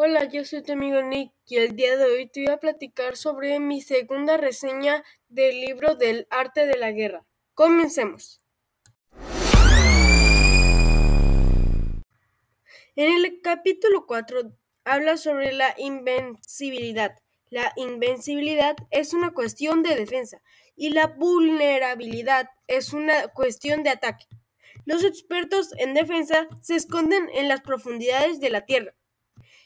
Hola, yo soy tu amigo Nick y el día de hoy te voy a platicar sobre mi segunda reseña del libro del arte de la guerra. Comencemos. En el capítulo 4 habla sobre la invencibilidad. La invencibilidad es una cuestión de defensa y la vulnerabilidad es una cuestión de ataque. Los expertos en defensa se esconden en las profundidades de la tierra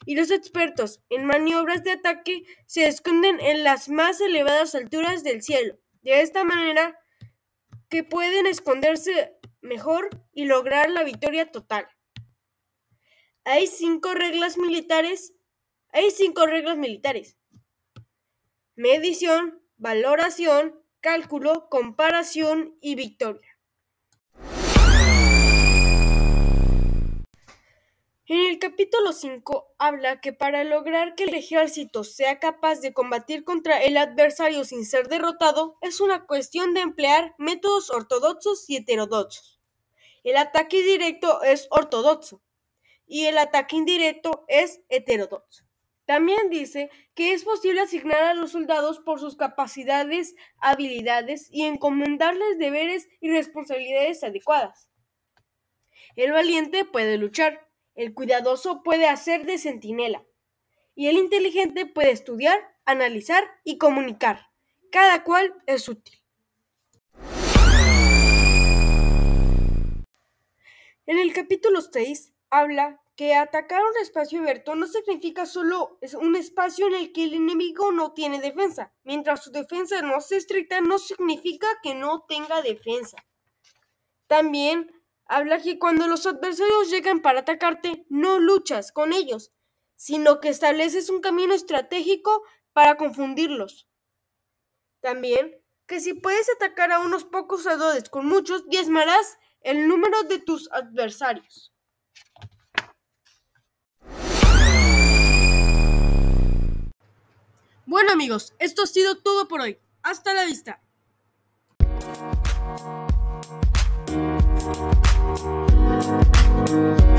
y los expertos en maniobras de ataque se esconden en las más elevadas alturas del cielo. De esta manera que pueden esconderse mejor y lograr la victoria total. Hay cinco reglas militares. Hay cinco reglas militares. Medición, valoración, cálculo, comparación y victoria. Capítulo 5 habla que para lograr que el ejército sea capaz de combatir contra el adversario sin ser derrotado es una cuestión de emplear métodos ortodoxos y heterodoxos. El ataque directo es ortodoxo y el ataque indirecto es heterodoxo. También dice que es posible asignar a los soldados por sus capacidades, habilidades y encomendarles deberes y responsabilidades adecuadas. El valiente puede luchar, el cuidadoso puede hacer de centinela y el inteligente puede estudiar, analizar y comunicar. Cada cual es útil. En el capítulo 6 habla que atacar un espacio abierto no significa solo un espacio en el que el enemigo no tiene defensa. Mientras su defensa no sea estricta, no significa que no tenga defensa. También Habla que cuando los adversarios llegan para atacarte, no luchas con ellos, sino que estableces un camino estratégico para confundirlos. También, que si puedes atacar a unos pocos adodes con muchos, diezmarás el número de tus adversarios. Bueno amigos, esto ha sido todo por hoy. Hasta la vista. Thank you.